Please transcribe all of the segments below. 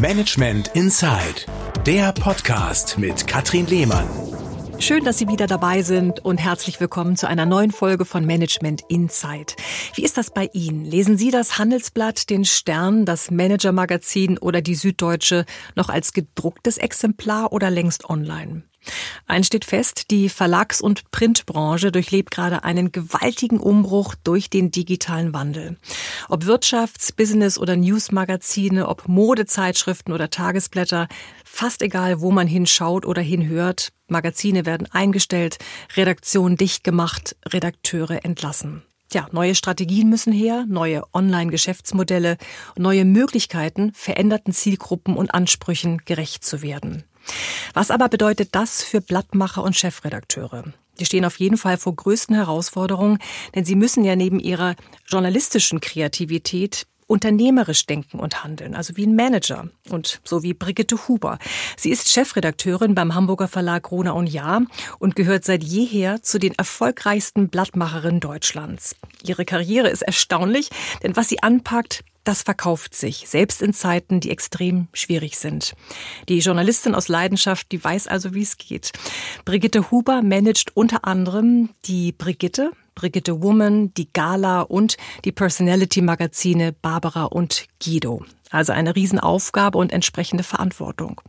Management Inside, der Podcast mit Katrin Lehmann. Schön, dass Sie wieder dabei sind und herzlich willkommen zu einer neuen Folge von Management Insight. Wie ist das bei Ihnen? Lesen Sie das Handelsblatt, den Stern, das Manager-Magazin oder die Süddeutsche noch als gedrucktes Exemplar oder längst online? Eins steht fest, die Verlags- und Printbranche durchlebt gerade einen gewaltigen Umbruch durch den digitalen Wandel. Ob Wirtschafts-, Business- oder Newsmagazine, ob Modezeitschriften oder Tagesblätter, fast egal, wo man hinschaut oder hinhört, Magazine werden eingestellt, Redaktionen dicht gemacht, Redakteure entlassen. Ja, neue Strategien müssen her, neue Online-Geschäftsmodelle, neue Möglichkeiten, veränderten Zielgruppen und Ansprüchen gerecht zu werden. Was aber bedeutet das für Blattmacher und Chefredakteure? Die stehen auf jeden Fall vor größten Herausforderungen, denn sie müssen ja neben ihrer journalistischen Kreativität unternehmerisch denken und handeln, also wie ein Manager und so wie Brigitte Huber. Sie ist Chefredakteurin beim Hamburger Verlag Rona und Jahr und gehört seit jeher zu den erfolgreichsten Blattmacherinnen Deutschlands. Ihre Karriere ist erstaunlich, denn was sie anpackt, das verkauft sich, selbst in Zeiten, die extrem schwierig sind. Die Journalistin aus Leidenschaft, die weiß also, wie es geht. Brigitte Huber managt unter anderem die Brigitte, Brigitte Woman, die Gala und die Personality-Magazine Barbara und Guido. Also eine Riesenaufgabe und entsprechende Verantwortung.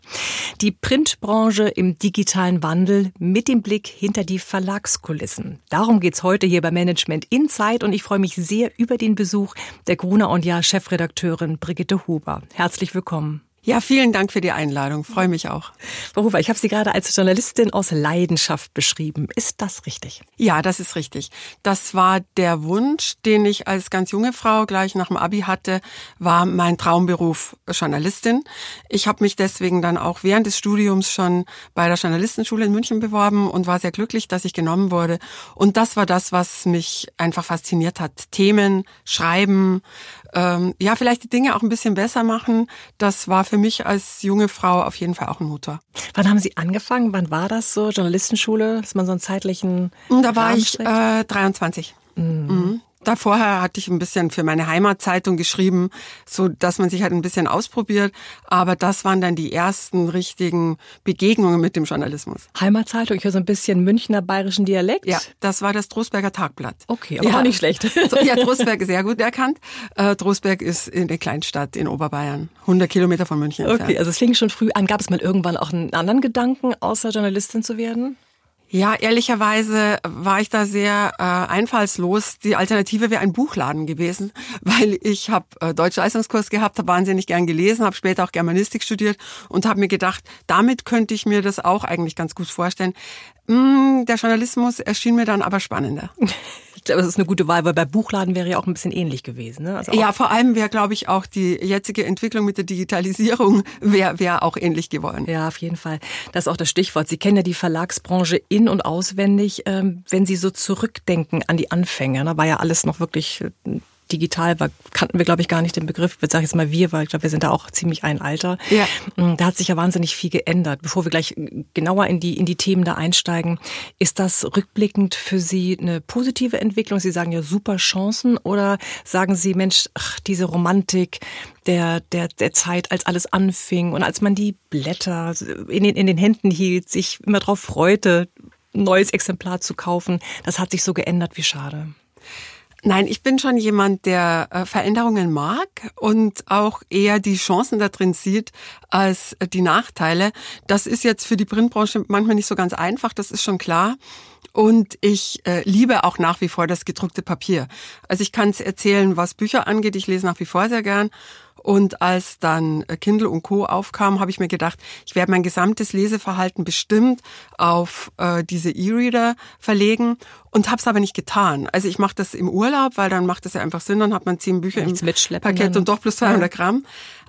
Die Printbranche im digitalen Wandel mit dem Blick hinter die Verlagskulissen. Darum geht's heute hier bei Management Insight und ich freue mich sehr über den Besuch der Gruner und Jahr Chefredakteurin Brigitte Huber. Herzlich willkommen. Ja, vielen Dank für die Einladung. Freue mich auch. Frau Huber, ich habe Sie gerade als Journalistin aus Leidenschaft beschrieben. Ist das richtig? Ja, das ist richtig. Das war der Wunsch, den ich als ganz junge Frau gleich nach dem Abi hatte, war mein Traumberuf Journalistin. Ich habe mich deswegen dann auch während des Studiums schon bei der Journalistenschule in München beworben und war sehr glücklich, dass ich genommen wurde. Und das war das, was mich einfach fasziniert hat. Themen, Schreiben, ähm, ja, vielleicht die Dinge auch ein bisschen besser machen. Das war für mich als junge Frau auf jeden Fall auch ein Motor. Wann haben Sie angefangen? Wann war das so? Journalistenschule? Dass man so einen zeitlichen. Da war Rahmen ich äh, 23. Mhm. Mhm. Da vorher hatte ich ein bisschen für meine Heimatzeitung geschrieben, so dass man sich halt ein bisschen ausprobiert. Aber das waren dann die ersten richtigen Begegnungen mit dem Journalismus. Heimatzeitung, ich höre so ein bisschen Münchner bayerischen Dialekt. Ja, das war das Trostberger Tagblatt. Okay, aber ja. auch nicht schlecht. ja, Trostberg ist sehr gut erkannt. Äh, Trostberg ist in der Kleinstadt in Oberbayern, 100 Kilometer von München entfernt. Okay, also es fing schon früh an. Gab es mal irgendwann auch einen anderen Gedanken, außer Journalistin zu werden? Ja, ehrlicherweise war ich da sehr äh, einfallslos. Die Alternative wäre ein Buchladen gewesen, weil ich habe äh, Deutschleistungskurs gehabt, habe wahnsinnig gern gelesen, habe später auch Germanistik studiert und habe mir gedacht, damit könnte ich mir das auch eigentlich ganz gut vorstellen. Mm, der Journalismus erschien mir dann aber spannender. Glaube, das ist eine gute Wahl, weil bei Buchladen wäre ja auch ein bisschen ähnlich gewesen. Ne? Also ja, vor allem wäre, glaube ich, auch die jetzige Entwicklung mit der Digitalisierung wäre wär auch ähnlich geworden. Ja, auf jeden Fall. Das ist auch das Stichwort. Sie kennen ja die Verlagsbranche in- und auswendig. Ähm, wenn Sie so zurückdenken an die Anfänge, da war ja alles noch wirklich äh, digital war, kannten wir, glaube ich, gar nicht den Begriff. Ich sage jetzt mal wir, weil ich glaube, wir sind da auch ziemlich ein Alter. Ja. Mm, da hat sich ja wahnsinnig viel geändert. Bevor wir gleich genauer in die, in die Themen da einsteigen, ist das rückblickend für Sie eine positive Entwicklung? Sie sagen ja super Chancen oder sagen Sie, Mensch, ach, diese Romantik der, der, der Zeit, als alles anfing und als man die Blätter in den, in den Händen hielt, sich immer darauf freute, ein neues Exemplar zu kaufen, das hat sich so geändert, wie schade. Nein, ich bin schon jemand, der äh, Veränderungen mag und auch eher die Chancen da drin sieht als äh, die Nachteile. Das ist jetzt für die Printbranche manchmal nicht so ganz einfach, das ist schon klar. Und ich äh, liebe auch nach wie vor das gedruckte Papier. Also ich kann es erzählen, was Bücher angeht. Ich lese nach wie vor sehr gern. Und als dann äh, Kindle und Co. aufkam, habe ich mir gedacht, ich werde mein gesamtes Leseverhalten bestimmt auf äh, diese E-Reader verlegen und habe es aber nicht getan. Also ich mache das im Urlaub, weil dann macht es ja einfach Sinn, dann hat man zehn Bücher Nichts im Paket und doch plus 200 Gramm.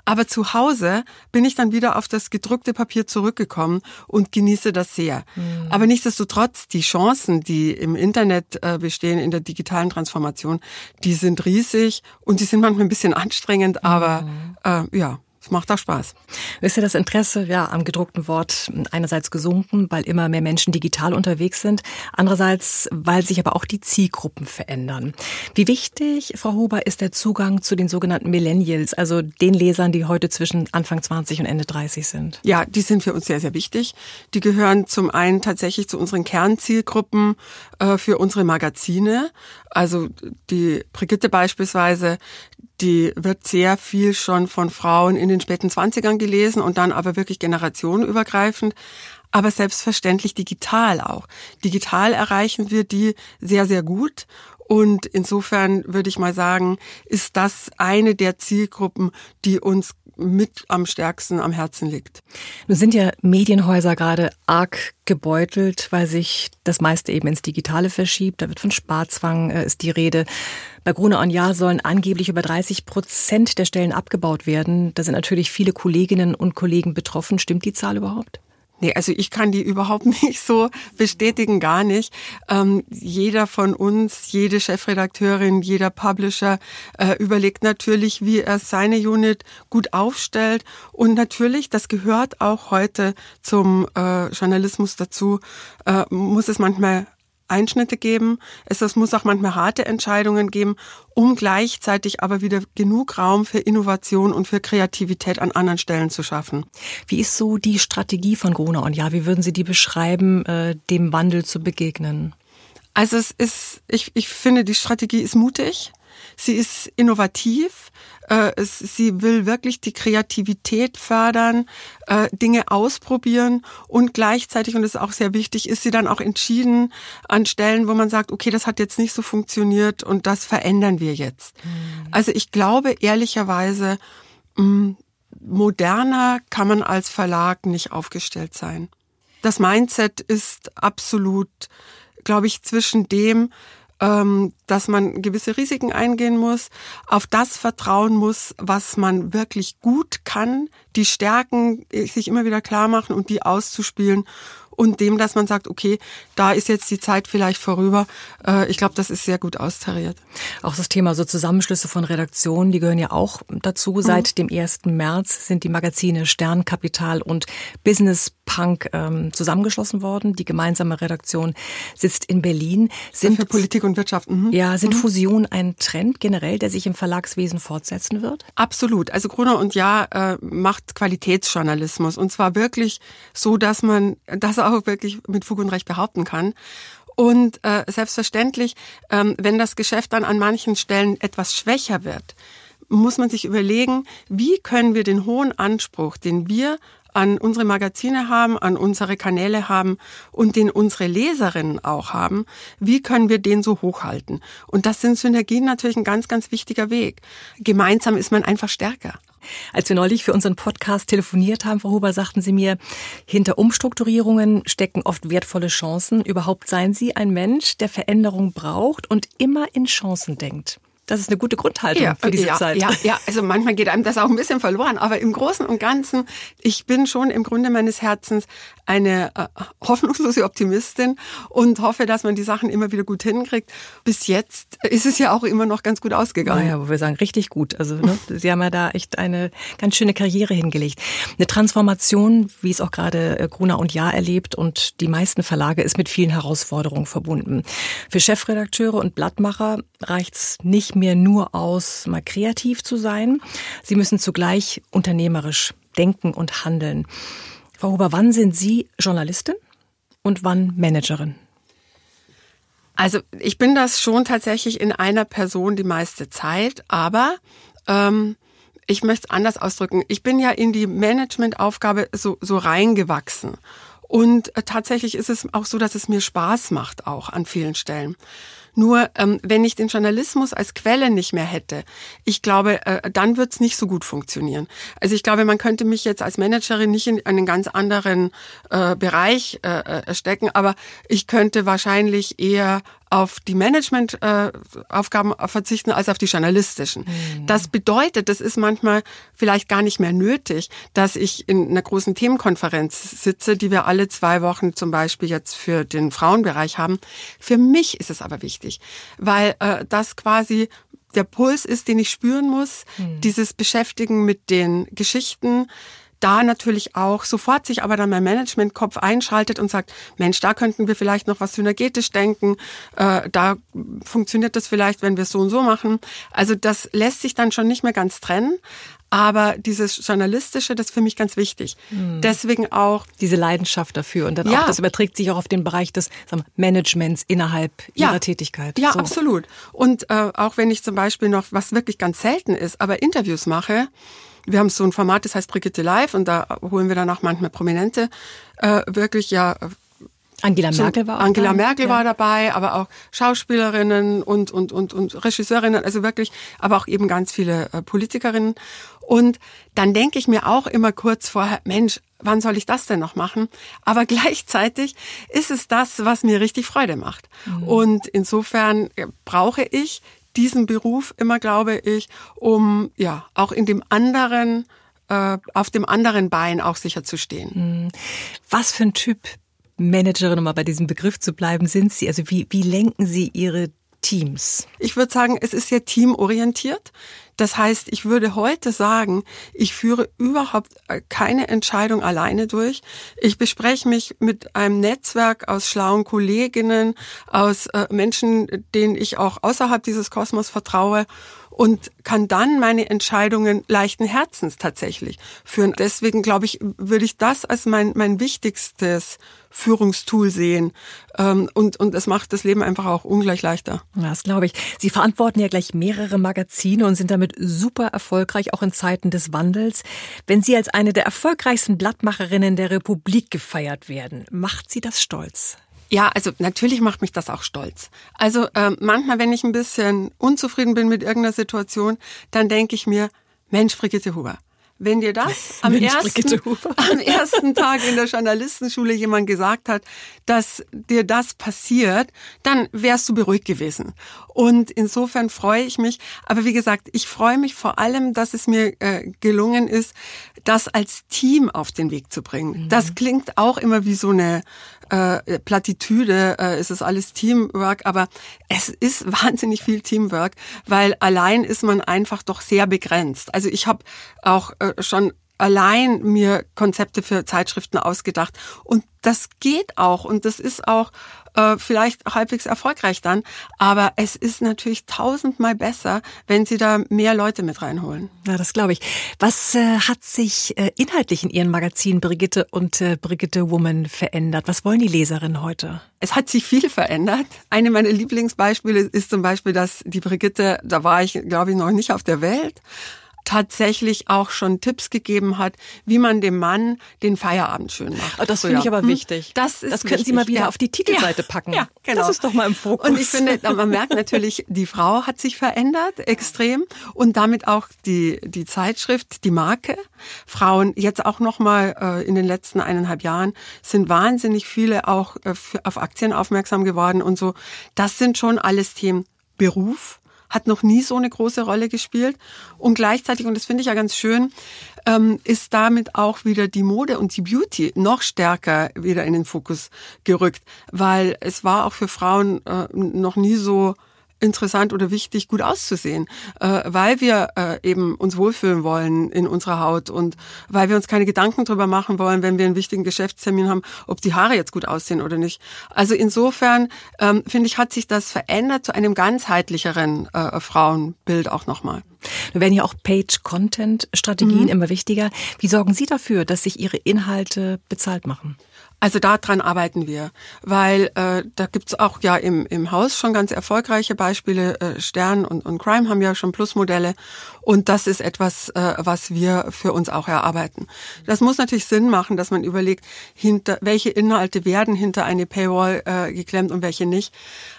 Aber zu Hause bin ich dann wieder auf das gedruckte Papier zurückgekommen und genieße das sehr. Mhm. Aber nichtsdestotrotz, die Chancen, die im Internet äh, bestehen, in der digitalen Transformation, die sind riesig und die sind manchmal ein bisschen anstrengend, aber mhm. äh, ja, macht auch Spaß. Ist ja das Interesse ja am gedruckten Wort einerseits gesunken, weil immer mehr Menschen digital unterwegs sind, andererseits, weil sich aber auch die Zielgruppen verändern. Wie wichtig, Frau Huber, ist der Zugang zu den sogenannten Millennials, also den Lesern, die heute zwischen Anfang 20 und Ende 30 sind? Ja, die sind für uns sehr, sehr wichtig. Die gehören zum einen tatsächlich zu unseren Kernzielgruppen äh, für unsere Magazine. Also die Brigitte beispielsweise, die wird sehr viel schon von Frauen in den späten Zwanzigern gelesen und dann aber wirklich generationenübergreifend. Aber selbstverständlich digital auch. Digital erreichen wir die sehr, sehr gut. Und insofern würde ich mal sagen, ist das eine der Zielgruppen, die uns mit am stärksten am Herzen liegt. Nun sind ja Medienhäuser gerade arg gebeutelt, weil sich das meiste eben ins Digitale verschiebt. Da wird von Sparzwang äh, ist die Rede. Bei Gruner und Jahr sollen angeblich über 30 Prozent der Stellen abgebaut werden. Da sind natürlich viele Kolleginnen und Kollegen betroffen. Stimmt die Zahl überhaupt? Nee, also ich kann die überhaupt nicht so bestätigen, gar nicht. Ähm, jeder von uns, jede Chefredakteurin, jeder Publisher äh, überlegt natürlich, wie er seine Unit gut aufstellt. Und natürlich, das gehört auch heute zum äh, Journalismus dazu, äh, muss es manchmal Einschnitte geben. Es, es muss auch manchmal harte Entscheidungen geben, um gleichzeitig aber wieder genug Raum für Innovation und für Kreativität an anderen Stellen zu schaffen. Wie ist so die Strategie von Gruner und ja, wie würden Sie die beschreiben, äh, dem Wandel zu begegnen? Also es ist, ich, ich finde, die Strategie ist mutig. Sie ist innovativ. Äh, sie will wirklich die Kreativität fördern, äh, Dinge ausprobieren und gleichzeitig, und das ist auch sehr wichtig, ist sie dann auch entschieden an Stellen, wo man sagt, okay, das hat jetzt nicht so funktioniert und das verändern wir jetzt. Mhm. Also ich glaube ehrlicherweise, mm, moderner kann man als Verlag nicht aufgestellt sein. Das Mindset ist absolut, glaube ich, zwischen dem, dass man gewisse Risiken eingehen muss, auf das vertrauen muss, was man wirklich gut kann, die Stärken sich immer wieder klar machen und die auszuspielen und dem, dass man sagt, okay, da ist jetzt die Zeit vielleicht vorüber. Äh, ich glaube, das ist sehr gut austariert. Auch das Thema so Zusammenschlüsse von Redaktionen, die gehören ja auch dazu. Mhm. Seit dem 1. März sind die Magazine Stern, Kapital und Business Punk ähm, zusammengeschlossen worden. Die gemeinsame Redaktion sitzt in Berlin. Sind für Politik und Wirtschaft. Mhm. Ja, sind mhm. Fusionen ein Trend generell, der sich im Verlagswesen fortsetzen wird? Absolut. Also Gruner und Ja äh, macht Qualitätsjournalismus und zwar wirklich so, dass man das auch wirklich mit Fug und Recht behaupten kann. Und äh, selbstverständlich, ähm, wenn das Geschäft dann an manchen Stellen etwas schwächer wird, muss man sich überlegen, wie können wir den hohen Anspruch, den wir an unsere Magazine haben, an unsere Kanäle haben und den unsere Leserinnen auch haben, wie können wir den so hochhalten? Und das sind Synergien natürlich ein ganz, ganz wichtiger Weg. Gemeinsam ist man einfach stärker. Als wir neulich für unseren Podcast telefoniert haben, Frau Huber, sagten Sie mir, hinter Umstrukturierungen stecken oft wertvolle Chancen. Überhaupt seien Sie ein Mensch, der Veränderung braucht und immer in Chancen denkt. Das ist eine gute Grundhaltung ja, für diese ja, Zeit. Ja, ja, also manchmal geht einem das auch ein bisschen verloren, aber im Großen und Ganzen, ich bin schon im Grunde meines Herzens eine äh, hoffnungslose Optimistin und hoffe, dass man die Sachen immer wieder gut hinkriegt. Bis jetzt ist es ja auch immer noch ganz gut ausgegangen. Naja, wo wir sagen, richtig gut. Also ne, Sie haben ja da echt eine ganz schöne Karriere hingelegt. Eine Transformation, wie es auch gerade äh, Gruner und Jahr erlebt und die meisten Verlage ist mit vielen Herausforderungen verbunden. Für Chefredakteure und Blattmacher reicht's nicht mehr nur aus, mal kreativ zu sein. Sie müssen zugleich unternehmerisch denken und handeln. Frau Huber, wann sind Sie Journalistin und wann Managerin? Also ich bin das schon tatsächlich in einer Person die meiste Zeit, aber ähm, ich möchte es anders ausdrücken. Ich bin ja in die Managementaufgabe so, so reingewachsen. Und äh, tatsächlich ist es auch so, dass es mir Spaß macht, auch an vielen Stellen. Nur ähm, wenn ich den Journalismus als Quelle nicht mehr hätte, ich glaube, äh, dann wird es nicht so gut funktionieren. Also ich glaube, man könnte mich jetzt als Managerin nicht in einen ganz anderen äh, Bereich äh, äh stecken, aber ich könnte wahrscheinlich eher auf die Managementaufgaben äh, verzichten als auf die journalistischen. Mhm. Das bedeutet, das ist manchmal vielleicht gar nicht mehr nötig, dass ich in einer großen Themenkonferenz sitze, die wir alle zwei Wochen zum Beispiel jetzt für den Frauenbereich haben. Für mich ist es aber wichtig, weil äh, das quasi der Puls ist, den ich spüren muss, mhm. dieses Beschäftigen mit den Geschichten, da natürlich auch sofort sich aber dann mein Managementkopf einschaltet und sagt, Mensch, da könnten wir vielleicht noch was synergetisch denken, äh, da funktioniert das vielleicht, wenn wir es so und so machen. Also das lässt sich dann schon nicht mehr ganz trennen. Aber dieses Journalistische, das ist für mich ganz wichtig. Mhm. Deswegen auch. Diese Leidenschaft dafür. Und dann ja. auch, das überträgt sich auch auf den Bereich des sagen wir, Managements innerhalb ja. ihrer Tätigkeit. Ja, so. absolut. Und äh, auch wenn ich zum Beispiel noch, was wirklich ganz selten ist, aber Interviews mache, wir haben so ein Format, das heißt Brigitte Live und da holen wir dann auch manchmal Prominente äh, wirklich ja Angela Merkel war auch Angela dabei. Merkel ja. war dabei, aber auch Schauspielerinnen und und und und Regisseurinnen, also wirklich, aber auch eben ganz viele äh, Politikerinnen. Und dann denke ich mir auch immer kurz vorher, Mensch, wann soll ich das denn noch machen? Aber gleichzeitig ist es das, was mir richtig Freude macht. Mhm. Und insofern äh, brauche ich diesen Beruf immer, glaube ich, um ja auch in dem anderen äh, auf dem anderen Bein auch sicher zu stehen. Mhm. Was für ein Typ Managerin, um mal bei diesem Begriff zu bleiben, sind Sie? Also wie, wie lenken Sie Ihre Teams? Ich würde sagen, es ist sehr teamorientiert. Das heißt, ich würde heute sagen, ich führe überhaupt äh, keine Entscheidung alleine durch. Ich bespreche mich mit einem Netzwerk aus schlauen Kolleginnen, aus äh, Menschen, denen ich auch außerhalb dieses Kosmos vertraue und kann dann meine Entscheidungen leichten Herzens tatsächlich führen. Deswegen glaube ich, würde ich das als mein, mein wichtigstes Führungstool sehen. Ähm, und, und es macht das Leben einfach auch ungleich leichter. Das glaube ich. Sie verantworten ja gleich mehrere Magazine und sind damit super erfolgreich, auch in Zeiten des Wandels. Wenn Sie als eine der erfolgreichsten Blattmacherinnen der Republik gefeiert werden, macht Sie das stolz? Ja, also natürlich macht mich das auch stolz. Also ähm, manchmal, wenn ich ein bisschen unzufrieden bin mit irgendeiner Situation, dann denke ich mir, Mensch, Brigitte Huber, wenn dir das am, Mensch, ersten, am ersten Tag in der Journalistenschule jemand gesagt hat, dass dir das passiert, dann wärst du beruhigt gewesen. Und insofern freue ich mich. Aber wie gesagt, ich freue mich vor allem, dass es mir äh, gelungen ist, das als Team auf den Weg zu bringen. Mhm. Das klingt auch immer wie so eine äh, Plattitüde, äh, es ist alles Teamwork, aber es ist wahnsinnig viel Teamwork, weil allein ist man einfach doch sehr begrenzt. Also ich habe auch äh, schon allein mir Konzepte für Zeitschriften ausgedacht. Und das geht auch und das ist auch äh, vielleicht halbwegs erfolgreich dann. Aber es ist natürlich tausendmal besser, wenn Sie da mehr Leute mit reinholen. Ja, das glaube ich. Was äh, hat sich äh, inhaltlich in Ihren Magazinen Brigitte und äh, Brigitte Woman verändert? Was wollen die Leserinnen heute? Es hat sich viel verändert. Eine meiner Lieblingsbeispiele ist zum Beispiel, dass die Brigitte, da war ich, glaube ich, noch nicht auf der Welt tatsächlich auch schon Tipps gegeben hat, wie man dem Mann den Feierabend schön macht. Oh, das finde ich aber hm? wichtig. Das, ist das können wichtig. Sie mal wieder ja. auf die Titelseite packen. Ja, genau. Das ist doch mal im Fokus. Und ich finde, man merkt natürlich, die Frau hat sich verändert extrem und damit auch die die Zeitschrift, die Marke. Frauen jetzt auch noch mal äh, in den letzten eineinhalb Jahren sind wahnsinnig viele auch äh, auf Aktien aufmerksam geworden und so. Das sind schon alles Themen Beruf, hat noch nie so eine große Rolle gespielt. Und gleichzeitig, und das finde ich ja ganz schön, ähm, ist damit auch wieder die Mode und die Beauty noch stärker wieder in den Fokus gerückt, weil es war auch für Frauen äh, noch nie so interessant oder wichtig, gut auszusehen, äh, weil wir äh, eben uns wohlfühlen wollen in unserer Haut und weil wir uns keine Gedanken drüber machen wollen, wenn wir einen wichtigen Geschäftstermin haben, ob die Haare jetzt gut aussehen oder nicht. Also insofern ähm, finde ich, hat sich das verändert zu einem ganzheitlicheren äh, Frauenbild auch nochmal. Wir werden ja auch Page-Content-Strategien mhm. immer wichtiger. Wie sorgen Sie dafür, dass sich Ihre Inhalte bezahlt machen? Also daran arbeiten wir, weil äh, da gibt's auch ja im, im Haus schon ganz erfolgreiche Beispiele. Äh, Stern und, und Crime haben ja schon Plusmodelle und das ist etwas, äh, was wir für uns auch erarbeiten. Das muss natürlich Sinn machen, dass man überlegt, hinter welche Inhalte werden hinter eine Paywall äh, geklemmt und welche nicht.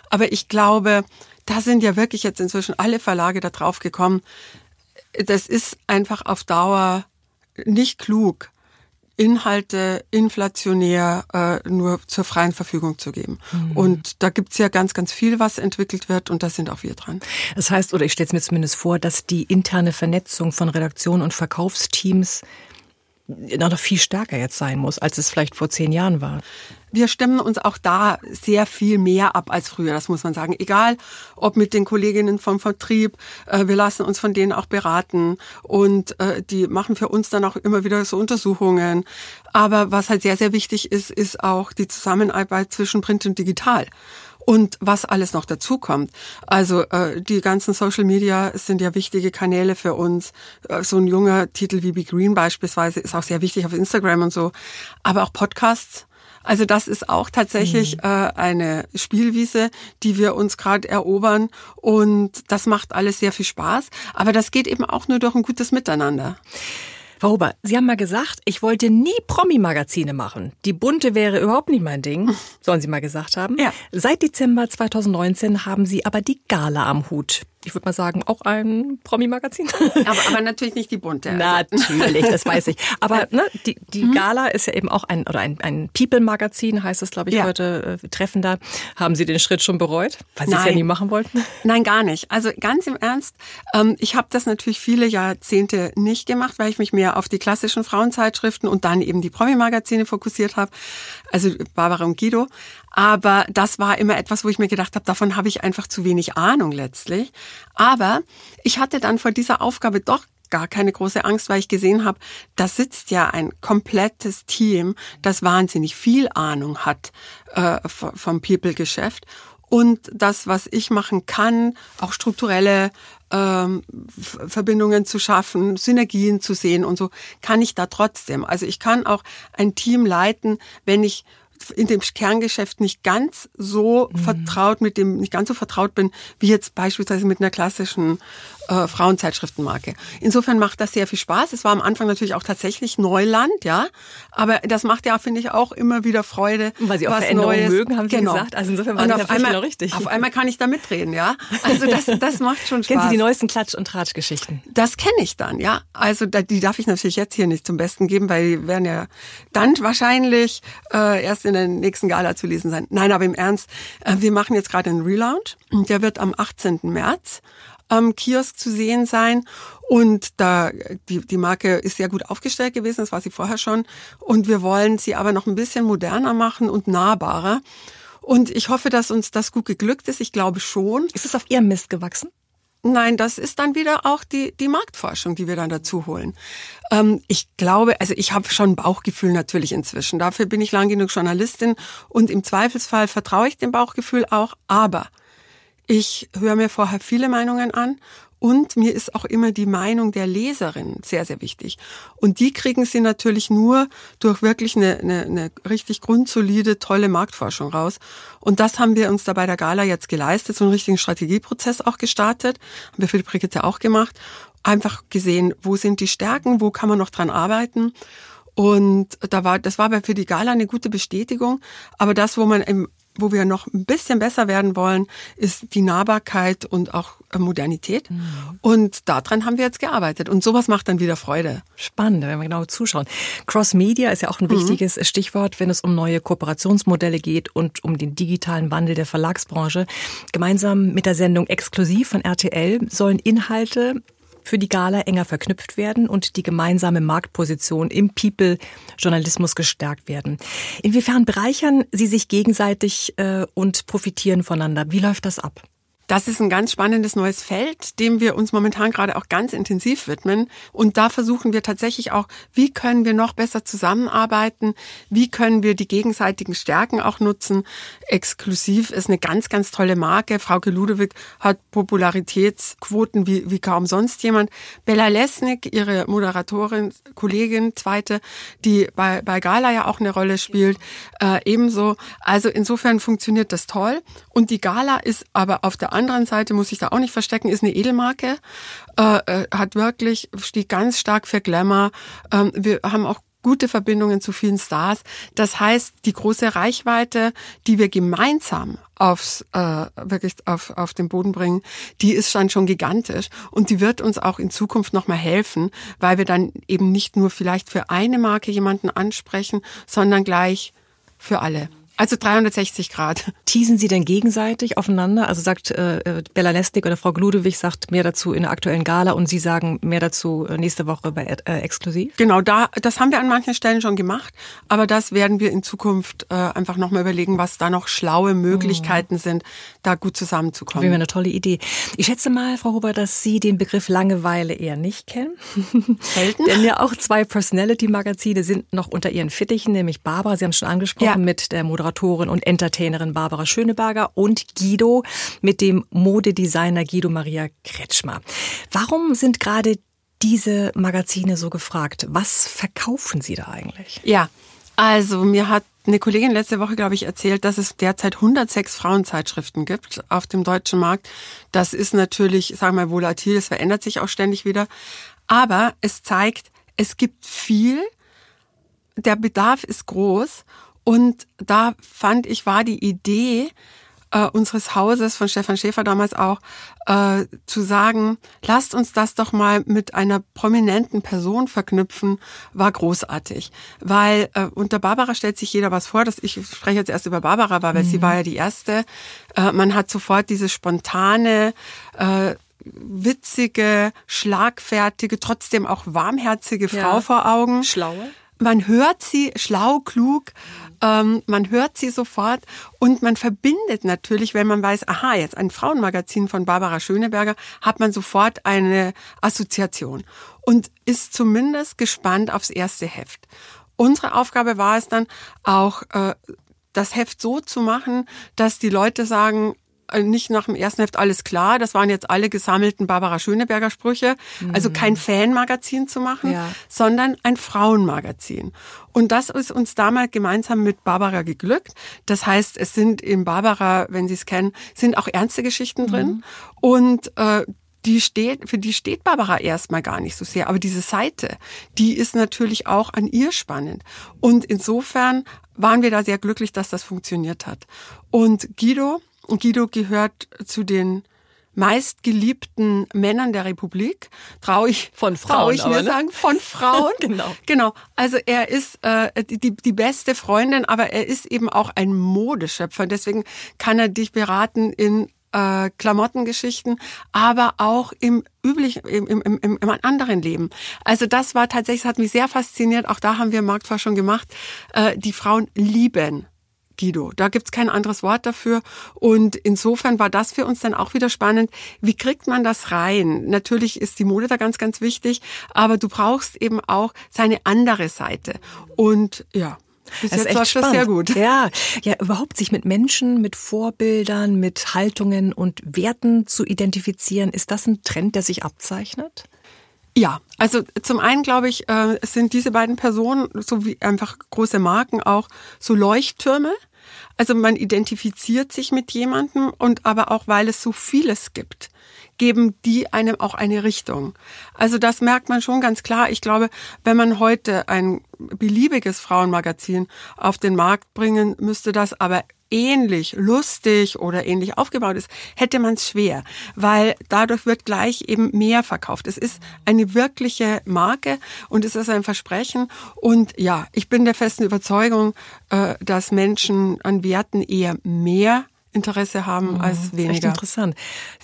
Aber ich glaube, da sind ja wirklich jetzt inzwischen alle Verlage da drauf gekommen. Das ist einfach auf Dauer nicht klug Inhalte inflationär äh, nur zur freien Verfügung zu geben. Mhm. Und da gibt's ja ganz, ganz viel, was entwickelt wird und da sind auch wir dran. Das heißt, oder ich stelle es mir zumindest vor, dass die interne Vernetzung von Redaktion und Verkaufsteams noch viel stärker jetzt sein muss, als es vielleicht vor zehn Jahren war. Wir stimmen uns auch da sehr viel mehr ab als früher, das muss man sagen. Egal, ob mit den Kolleginnen vom Vertrieb, äh, wir lassen uns von denen auch beraten und äh, die machen für uns dann auch immer wieder so Untersuchungen. Aber was halt sehr, sehr wichtig ist, ist auch die Zusammenarbeit zwischen Print und Digital und was alles noch dazu kommt. Also äh, die ganzen Social Media sind ja wichtige Kanäle für uns. Äh, so ein junger Titel wie Be Green beispielsweise ist auch sehr wichtig auf Instagram und so. Aber auch Podcasts. Also das ist auch tatsächlich mhm. äh, eine Spielwiese, die wir uns gerade erobern und das macht alles sehr viel Spaß. Aber das geht eben auch nur durch ein gutes Miteinander. Frau Huber, Sie haben mal gesagt, ich wollte nie Promi-Magazine machen. Die bunte wäre überhaupt nicht mein Ding, sollen Sie mal gesagt haben. Ja. Seit Dezember 2019 haben Sie aber die Gala am Hut ich würde mal sagen, auch ein Promi-Magazin. Aber, aber natürlich nicht die bunte. Also. Natürlich, das weiß ich. Aber ne, die, die mhm. Gala ist ja eben auch ein, oder ein, ein People-Magazin, heißt es, glaube ich, ja. heute äh, treffender. Haben Sie den Schritt schon bereut, weil Sie es ja nie machen wollten? Nein, gar nicht. Also ganz im Ernst, ähm, ich habe das natürlich viele Jahrzehnte nicht gemacht, weil ich mich mehr auf die klassischen Frauenzeitschriften und dann eben die Promi-Magazine fokussiert habe. Also Barbara und Guido. Aber das war immer etwas, wo ich mir gedacht habe, davon habe ich einfach zu wenig Ahnung letztlich. Aber ich hatte dann vor dieser Aufgabe doch gar keine große Angst, weil ich gesehen habe, da sitzt ja ein komplettes Team, das wahnsinnig viel Ahnung hat äh, vom People-Geschäft. Und das, was ich machen kann, auch strukturelle ähm, Verbindungen zu schaffen, Synergien zu sehen und so, kann ich da trotzdem. Also ich kann auch ein Team leiten, wenn ich in dem Kerngeschäft nicht ganz so mhm. vertraut mit dem, nicht ganz so vertraut bin, wie jetzt beispielsweise mit einer klassischen äh, Frauenzeitschriftenmarke. Insofern macht das sehr viel Spaß. Es war am Anfang natürlich auch tatsächlich Neuland, ja. Aber das macht ja, finde ich, auch immer wieder Freude. Weil Sie auch Veränderungen Neues. mögen, haben Sie genau. gesagt. Also insofern war und das auf einmal, richtig. Auf einmal kann ich da mitreden, ja. Also das, das macht schon Spaß. Kennen Sie die neuesten Klatsch- und Tratsch-Geschichten? Das kenne ich dann, ja. Also die darf ich natürlich jetzt hier nicht zum Besten geben, weil die werden ja dann wahrscheinlich äh, erst in der nächsten Gala zu lesen sein. Nein, aber im Ernst, äh, wir machen jetzt gerade einen Relaunch. Der wird am 18. März am Kiosk zu sehen sein. Und da die, die Marke ist sehr gut aufgestellt gewesen, das war sie vorher schon. Und wir wollen sie aber noch ein bisschen moderner machen und nahbarer. Und ich hoffe, dass uns das gut geglückt ist. Ich glaube schon. Ist es auf Ihrem Mist gewachsen? Nein, das ist dann wieder auch die, die Marktforschung, die wir dann dazu holen. Ähm, ich glaube, also ich habe schon Bauchgefühl natürlich inzwischen. Dafür bin ich lang genug Journalistin und im Zweifelsfall vertraue ich dem Bauchgefühl auch. Aber ich höre mir vorher viele Meinungen an und mir ist auch immer die Meinung der Leserin sehr, sehr wichtig. Und die kriegen sie natürlich nur durch wirklich eine, eine, eine richtig grundsolide, tolle Marktforschung raus. Und das haben wir uns da bei der Gala jetzt geleistet, so einen richtigen Strategieprozess auch gestartet. Haben wir für die Brigitte auch gemacht. Einfach gesehen, wo sind die Stärken, wo kann man noch dran arbeiten. Und da war, das war für die Gala eine gute Bestätigung. Aber das, wo man im wo wir noch ein bisschen besser werden wollen, ist die Nahbarkeit und auch äh, Modernität. Mhm. Und daran haben wir jetzt gearbeitet. Und sowas macht dann wieder Freude. Spannend, wenn wir genau zuschauen. Cross Media ist ja auch ein mhm. wichtiges mhm. Stichwort, wenn es um neue Kooperationsmodelle geht und um den digitalen Wandel der Verlagsbranche. Gemeinsam mit der Sendung Exklusiv von RTL sollen Inhalte für die Gala enger verknüpft werden und die gemeinsame Marktposition im People-Journalismus gestärkt werden. Inwiefern bereichern Sie sich gegenseitig äh, und profitieren voneinander? Wie läuft das ab? Das ist ein ganz spannendes neues Feld, dem wir uns momentan gerade auch ganz intensiv widmen. Und da versuchen wir tatsächlich auch, wie können wir noch besser zusammenarbeiten? Wie können wir die gegenseitigen Stärken auch nutzen? Exklusiv ist eine ganz, ganz tolle Marke. Frauke Ludewig hat Popularitätsquoten wie, wie kaum sonst jemand. Bella Lesnick, ihre Moderatorin, Kollegin, zweite, die bei, bei Gala ja auch eine Rolle spielt, äh, ebenso. Also insofern funktioniert das toll. Und die Gala ist aber auf der anderen Seite, muss ich da auch nicht verstecken, ist eine Edelmarke, äh, äh, hat wirklich, steht ganz stark für Glamour. Ähm, wir haben auch gute Verbindungen zu vielen Stars. Das heißt, die große Reichweite, die wir gemeinsam aufs, äh, wirklich auf, auf den Boden bringen, die ist dann schon gigantisch und die wird uns auch in Zukunft nochmal helfen, weil wir dann eben nicht nur vielleicht für eine Marke jemanden ansprechen, sondern gleich für alle. Also 360 Grad. Teasen Sie denn gegenseitig aufeinander? Also sagt äh, äh Bella Lesnik oder Frau Gludewig sagt mehr dazu in der aktuellen Gala und Sie sagen mehr dazu äh, nächste Woche bei äh, Exklusiv? Genau, da das haben wir an manchen Stellen schon gemacht, aber das werden wir in Zukunft äh, einfach nochmal überlegen, was da noch schlaue Möglichkeiten mhm. sind, da gut zusammenzukommen. Wäre eine tolle Idee. Ich schätze mal, Frau Huber, dass Sie den Begriff Langeweile eher nicht kennen. Selten. Denn ja auch zwei Personality-Magazine sind noch unter Ihren Fittichen, nämlich Barbara, Sie haben es schon angesprochen, ja. mit der Moderatorin Moderatorin und Entertainerin Barbara Schöneberger und Guido mit dem Modedesigner Guido Maria Kretschmer. Warum sind gerade diese Magazine so gefragt? Was verkaufen Sie da eigentlich? Ja, also mir hat eine Kollegin letzte Woche, glaube ich, erzählt, dass es derzeit 106 Frauenzeitschriften gibt auf dem deutschen Markt. Das ist natürlich, sagen wir mal, volatil, das verändert sich auch ständig wieder. Aber es zeigt, es gibt viel, der Bedarf ist groß und da fand ich, war die Idee äh, unseres Hauses von Stefan Schäfer damals auch, äh, zu sagen, lasst uns das doch mal mit einer prominenten Person verknüpfen, war großartig. Weil äh, unter Barbara stellt sich jeder was vor, dass ich spreche jetzt erst über Barbara, weil mhm. sie war ja die erste. Äh, man hat sofort diese spontane, äh, witzige, schlagfertige, trotzdem auch warmherzige Frau ja. vor Augen. Schlaue man hört sie schlau, klug, ähm, man hört sie sofort und man verbindet natürlich, wenn man weiß, aha, jetzt ein Frauenmagazin von Barbara Schöneberger, hat man sofort eine Assoziation und ist zumindest gespannt aufs erste Heft. Unsere Aufgabe war es dann auch, äh, das Heft so zu machen, dass die Leute sagen, nicht nach dem ersten Heft alles klar. Das waren jetzt alle gesammelten Barbara Schöneberger Sprüche. Also kein mhm. Fanmagazin zu machen, ja. sondern ein Frauenmagazin. Und das ist uns damals gemeinsam mit Barbara geglückt. Das heißt, es sind in Barbara, wenn Sie es kennen, sind auch ernste Geschichten mhm. drin. Und äh, die steht, für die steht Barbara erstmal gar nicht so sehr. Aber diese Seite, die ist natürlich auch an ihr spannend. Und insofern waren wir da sehr glücklich, dass das funktioniert hat. Und Guido, Guido gehört zu den meistgeliebten Männern der Republik, traue ich von Frauen, trau ich mir ne? sagen, von Frauen. genau. Genau. Also er ist äh, die, die beste Freundin, aber er ist eben auch ein Modeschöpfer. Deswegen kann er dich beraten in äh, Klamottengeschichten, aber auch im üblichen, im, im, im, im anderen Leben. Also das war tatsächlich, das hat mich sehr fasziniert. Auch da haben wir Marktforschung gemacht. Äh, die Frauen lieben Guido. Da gibt's kein anderes Wort dafür. Und insofern war das für uns dann auch wieder spannend. Wie kriegt man das rein? Natürlich ist die Mode da ganz, ganz wichtig, aber du brauchst eben auch seine andere Seite. Und ja. Bis das jetzt ist echt spannend. sehr gut. Ja, ja, überhaupt sich mit Menschen, mit Vorbildern, mit Haltungen und Werten zu identifizieren, ist das ein Trend, der sich abzeichnet? Ja, also zum einen glaube ich, äh, sind diese beiden Personen, so wie einfach große Marken auch, so Leuchttürme. Also man identifiziert sich mit jemandem und aber auch, weil es so vieles gibt, geben die einem auch eine Richtung. Also das merkt man schon ganz klar. Ich glaube, wenn man heute ein beliebiges Frauenmagazin auf den Markt bringen müsste, das aber ähnlich lustig oder ähnlich aufgebaut ist, hätte man es schwer, weil dadurch wird gleich eben mehr verkauft. Es ist eine wirkliche Marke und es ist ein Versprechen. Und ja, ich bin der festen Überzeugung, äh, dass Menschen an Werten eher mehr Interesse haben mhm, als weniger. Echt interessant.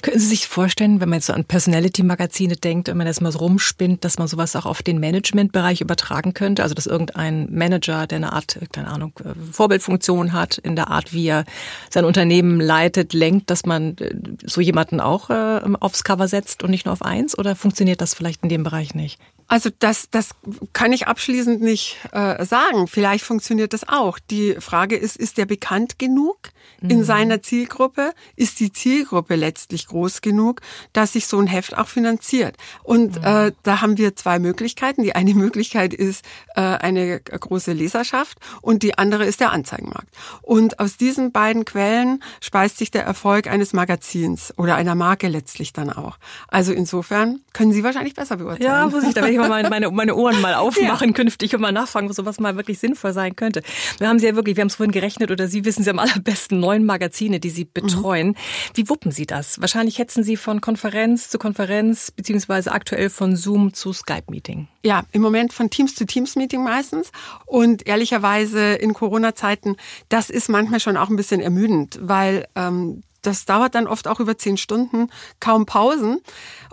Können Sie sich vorstellen, wenn man jetzt so an Personality-Magazine denkt, wenn man das mal so rumspinnt, dass man sowas auch auf den Management-Bereich übertragen könnte? Also dass irgendein Manager, der eine Art, keine Ahnung, äh, Vorbildfunktion hat, in der Art, wie er sein Unternehmen leitet, lenkt, dass man äh, so jemanden auch äh, aufs Cover setzt und nicht nur auf eins? Oder funktioniert das vielleicht in dem Bereich nicht? Also das, das kann ich abschließend nicht äh, sagen. Vielleicht funktioniert das auch. Die Frage ist, ist der bekannt genug in mhm. seiner Zielgruppe? Ist die Zielgruppe letztlich groß genug, dass sich so ein Heft auch finanziert? Und mhm. äh, da haben wir zwei Möglichkeiten. Die eine Möglichkeit ist äh, eine große Leserschaft und die andere ist der Anzeigenmarkt. Und aus diesen beiden Quellen speist sich der Erfolg eines Magazins oder einer Marke letztlich dann auch. Also insofern können Sie wahrscheinlich besser beurteilen. Ja, muss ich da werde ich mal meine, meine Ohren mal aufmachen ja. künftig und mal nachfragen, wo sowas mal wirklich sinnvoll sein könnte. Wir haben Sie ja wirklich, wir haben es vorhin gerechnet oder Sie wissen Sie am allerbesten neun Magazine, die Sie betreuen. Mhm. Wie wuppen Sie das? Wahrscheinlich hetzen Sie von Konferenz zu Konferenz, beziehungsweise aktuell von Zoom zu Skype-Meeting. Ja, im Moment von Teams zu Teams-Meeting meistens. Und ehrlicherweise in Corona-Zeiten, das ist manchmal schon auch ein bisschen ermüdend, weil ähm, das dauert dann oft auch über zehn Stunden, kaum Pausen.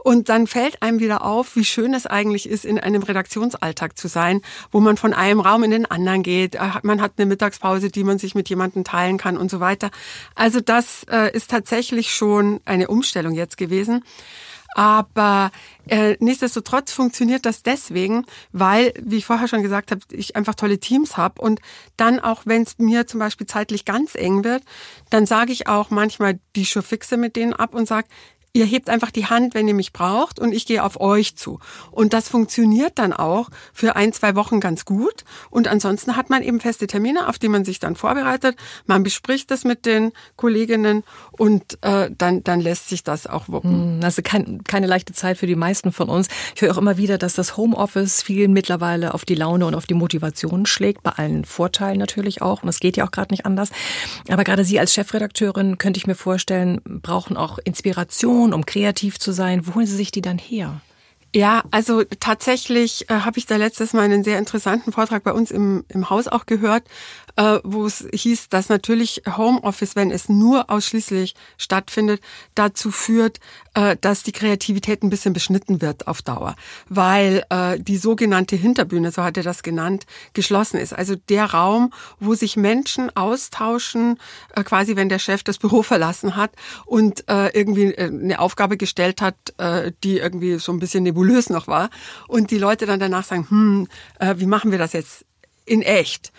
Und dann fällt einem wieder auf, wie schön es eigentlich ist, in einem Redaktionsalltag zu sein, wo man von einem Raum in den anderen geht. Äh, man hat eine Mittagspause, die man sich mit jemandem teilen kann und so weiter. Also das äh, ist tatsächlich schon eine Umstellung jetzt gewesen. Aber äh, nichtsdestotrotz funktioniert das deswegen, weil, wie ich vorher schon gesagt habe, ich einfach tolle Teams habe. Und dann auch, wenn es mir zum Beispiel zeitlich ganz eng wird, dann sage ich auch manchmal die Schurfixe mit denen ab und sage, ihr hebt einfach die Hand, wenn ihr mich braucht und ich gehe auf euch zu. Und das funktioniert dann auch für ein, zwei Wochen ganz gut. Und ansonsten hat man eben feste Termine, auf die man sich dann vorbereitet. Man bespricht das mit den Kolleginnen und äh, dann, dann lässt sich das auch wuppen. Hm, also kein, keine leichte Zeit für die meisten von uns. Ich höre auch immer wieder, dass das Homeoffice vielen mittlerweile auf die Laune und auf die Motivation schlägt, bei allen Vorteilen natürlich auch. Und das geht ja auch gerade nicht anders. Aber gerade Sie als Chefredakteurin könnte ich mir vorstellen, brauchen auch Inspiration Inspiration, um kreativ zu sein, wo holen Sie sich die dann her? Ja, also tatsächlich äh, habe ich da letztes Mal einen sehr interessanten Vortrag bei uns im, im Haus auch gehört, wo es hieß, dass natürlich Homeoffice, wenn es nur ausschließlich stattfindet, dazu führt, äh, dass die Kreativität ein bisschen beschnitten wird auf Dauer, weil äh, die sogenannte Hinterbühne, so hat er das genannt, geschlossen ist. Also der Raum, wo sich Menschen austauschen, äh, quasi wenn der Chef das Büro verlassen hat und äh, irgendwie äh, eine Aufgabe gestellt hat, äh, die irgendwie so ein bisschen nebulös noch war und die Leute dann danach sagen, hm, äh, wie machen wir das jetzt in echt?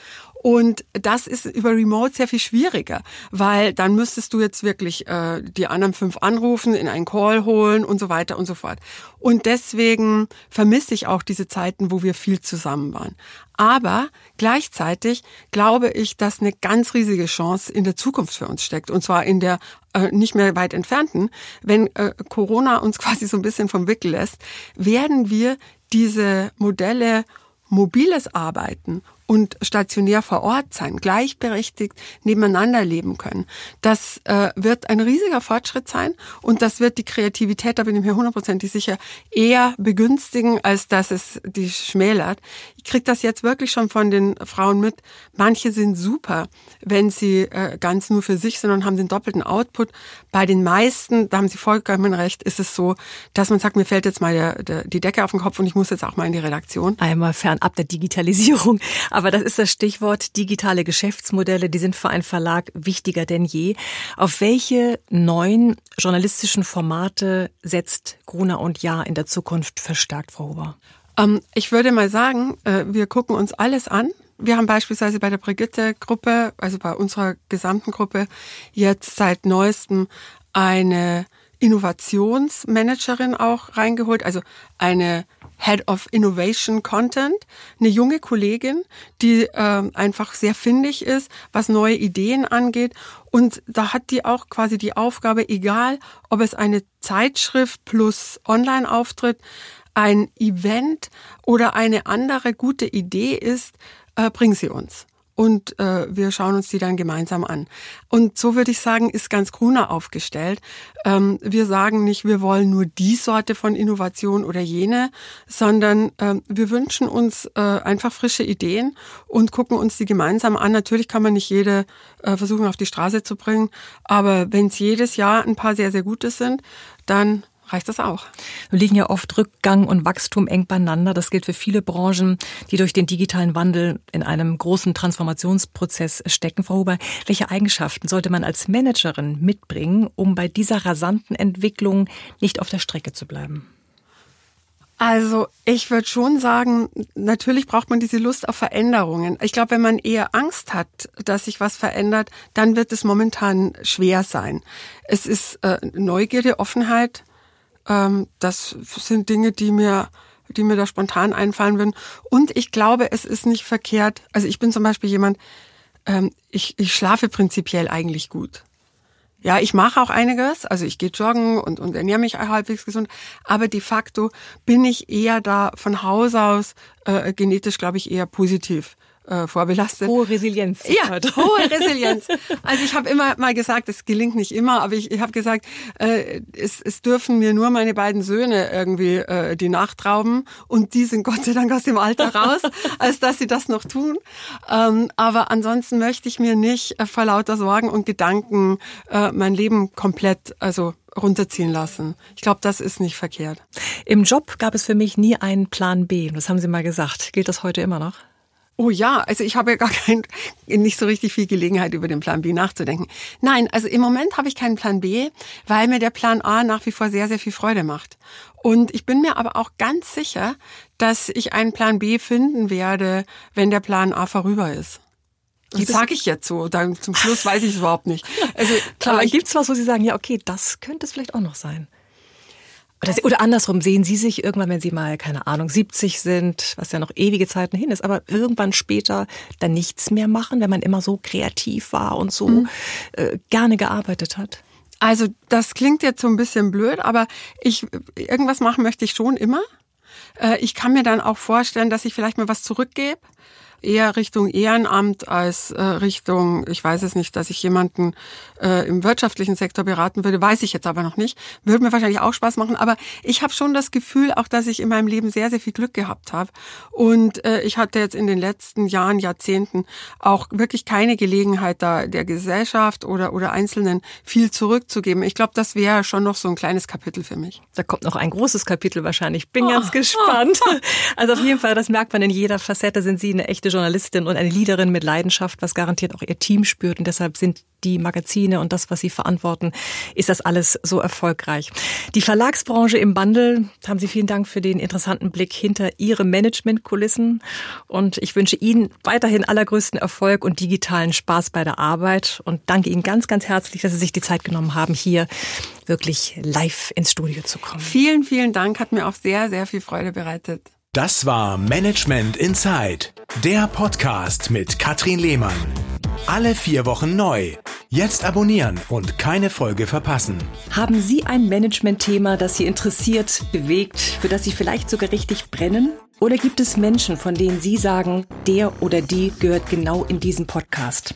Und das ist über Remote sehr viel schwieriger, weil dann müsstest du jetzt wirklich äh, die anderen fünf anrufen, in einen Call holen und so weiter und so fort. Und deswegen vermisse ich auch diese Zeiten, wo wir viel zusammen waren. Aber gleichzeitig glaube ich, dass eine ganz riesige Chance in der Zukunft für uns steckt. Und zwar in der äh, nicht mehr weit entfernten. Wenn äh, Corona uns quasi so ein bisschen vom Wickel lässt, werden wir diese Modelle mobiles Arbeiten und stationär vor Ort sein, gleichberechtigt nebeneinander leben können. Das äh, wird ein riesiger Fortschritt sein und das wird die Kreativität, da bin ich mir hundertprozentig sicher, eher begünstigen, als dass es die schmälert. Ich kriege das jetzt wirklich schon von den Frauen mit. Manche sind super, wenn sie äh, ganz nur für sich sind und haben den doppelten Output. Bei den meisten, da haben sie vollkommen recht, ist es so, dass man sagt, mir fällt jetzt mal der, der, die Decke auf den Kopf und ich muss jetzt auch mal in die Redaktion. Einmal fernab der Digitalisierung. Aber das ist das Stichwort digitale Geschäftsmodelle. Die sind für einen Verlag wichtiger denn je. Auf welche neuen journalistischen Formate setzt Gruner und Ja in der Zukunft verstärkt, Frau Huber? Ähm, ich würde mal sagen, äh, wir gucken uns alles an. Wir haben beispielsweise bei der Brigitte-Gruppe, also bei unserer gesamten Gruppe, jetzt seit neuestem eine Innovationsmanagerin auch reingeholt, also eine Head of Innovation Content, eine junge Kollegin, die äh, einfach sehr findig ist, was neue Ideen angeht. Und da hat die auch quasi die Aufgabe, egal ob es eine Zeitschrift plus Online-Auftritt, ein Event oder eine andere gute Idee ist, äh, bring sie uns und äh, wir schauen uns die dann gemeinsam an. Und so würde ich sagen, ist ganz Gruner aufgestellt. Ähm, wir sagen nicht, wir wollen nur die Sorte von Innovation oder jene, sondern äh, wir wünschen uns äh, einfach frische Ideen und gucken uns die gemeinsam an. Natürlich kann man nicht jede äh, versuchen auf die Straße zu bringen, aber wenn es jedes Jahr ein paar sehr, sehr gute sind, dann reicht das auch. Nun liegen ja oft Rückgang und Wachstum eng beieinander. Das gilt für viele Branchen, die durch den digitalen Wandel in einem großen Transformationsprozess stecken. Frau Huber, welche Eigenschaften sollte man als Managerin mitbringen, um bei dieser rasanten Entwicklung nicht auf der Strecke zu bleiben? Also ich würde schon sagen, natürlich braucht man diese Lust auf Veränderungen. Ich glaube, wenn man eher Angst hat, dass sich was verändert, dann wird es momentan schwer sein. Es ist äh, Neugierde, Offenheit, ähm, das sind Dinge, die mir, die mir da spontan einfallen würden. Und ich glaube, es ist nicht verkehrt. Also ich bin zum Beispiel jemand, ähm, ich, ich schlafe prinzipiell eigentlich gut. Ja, ich mache auch einiges, also ich gehe joggen und, und ernähre mich halbwegs gesund, aber de facto bin ich eher da von Haus aus äh, genetisch, glaube ich, eher positiv äh, vorbelastet. Hohe Resilienz. Ja, hohe Resilienz. Also ich habe immer mal gesagt, es gelingt nicht immer, aber ich, ich habe gesagt, äh, es, es dürfen mir nur meine beiden Söhne irgendwie äh, die Nacht rauben und die sind Gott sei Dank aus dem Alter raus, als dass sie das noch tun. Ähm, aber ansonsten möchte ich mir nicht äh, vor lauter Sorgen und Gedanken äh, mein Leben komplett, also runterziehen lassen. Ich glaube, das ist nicht verkehrt. Im Job gab es für mich nie einen Plan B. Das haben Sie mal gesagt. Gilt das heute immer noch? Oh ja, also ich habe ja gar kein, nicht so richtig viel Gelegenheit, über den Plan B nachzudenken. Nein, also im Moment habe ich keinen Plan B, weil mir der Plan A nach wie vor sehr, sehr viel Freude macht. Und ich bin mir aber auch ganz sicher, dass ich einen Plan B finden werde, wenn der Plan A vorüber ist. Das sage ich jetzt so. Dann zum Schluss weiß ich es überhaupt nicht. Also klar, gibt es was, wo Sie sagen, ja, okay, das könnte es vielleicht auch noch sein? Oder, oder andersrum, sehen Sie sich irgendwann, wenn Sie mal, keine Ahnung, 70 sind, was ja noch ewige Zeiten hin ist, aber irgendwann später dann nichts mehr machen, wenn man immer so kreativ war und so mhm. äh, gerne gearbeitet hat? Also das klingt jetzt so ein bisschen blöd, aber ich irgendwas machen möchte ich schon immer. Äh, ich kann mir dann auch vorstellen, dass ich vielleicht mal was zurückgebe eher Richtung Ehrenamt als äh, Richtung, ich weiß es nicht, dass ich jemanden äh, im wirtschaftlichen Sektor beraten würde, weiß ich jetzt aber noch nicht. Würde mir wahrscheinlich auch Spaß machen, aber ich habe schon das Gefühl, auch dass ich in meinem Leben sehr, sehr viel Glück gehabt habe. Und äh, ich hatte jetzt in den letzten Jahren, Jahrzehnten auch wirklich keine Gelegenheit, da der Gesellschaft oder, oder Einzelnen viel zurückzugeben. Ich glaube, das wäre schon noch so ein kleines Kapitel für mich. Da kommt noch ein großes Kapitel wahrscheinlich. Bin oh, ganz gespannt. Also auf jeden Fall, das merkt man in jeder Facette, sind Sie eine echte Journalistin und eine Leaderin mit Leidenschaft, was garantiert auch ihr Team spürt. Und deshalb sind die Magazine und das, was sie verantworten, ist das alles so erfolgreich. Die Verlagsbranche im Bundle, haben Sie vielen Dank für den interessanten Blick hinter Ihre Managementkulissen. Und ich wünsche Ihnen weiterhin allergrößten Erfolg und digitalen Spaß bei der Arbeit und danke Ihnen ganz, ganz herzlich, dass Sie sich die Zeit genommen haben, hier wirklich live ins Studio zu kommen. Vielen, vielen Dank. Hat mir auch sehr, sehr viel Freude bereitet. Das war Management Inside, der Podcast mit Katrin Lehmann. Alle vier Wochen neu. Jetzt abonnieren und keine Folge verpassen. Haben Sie ein Management-Thema, das Sie interessiert, bewegt, für das Sie vielleicht sogar richtig brennen? Oder gibt es Menschen, von denen Sie sagen, der oder die gehört genau in diesen Podcast?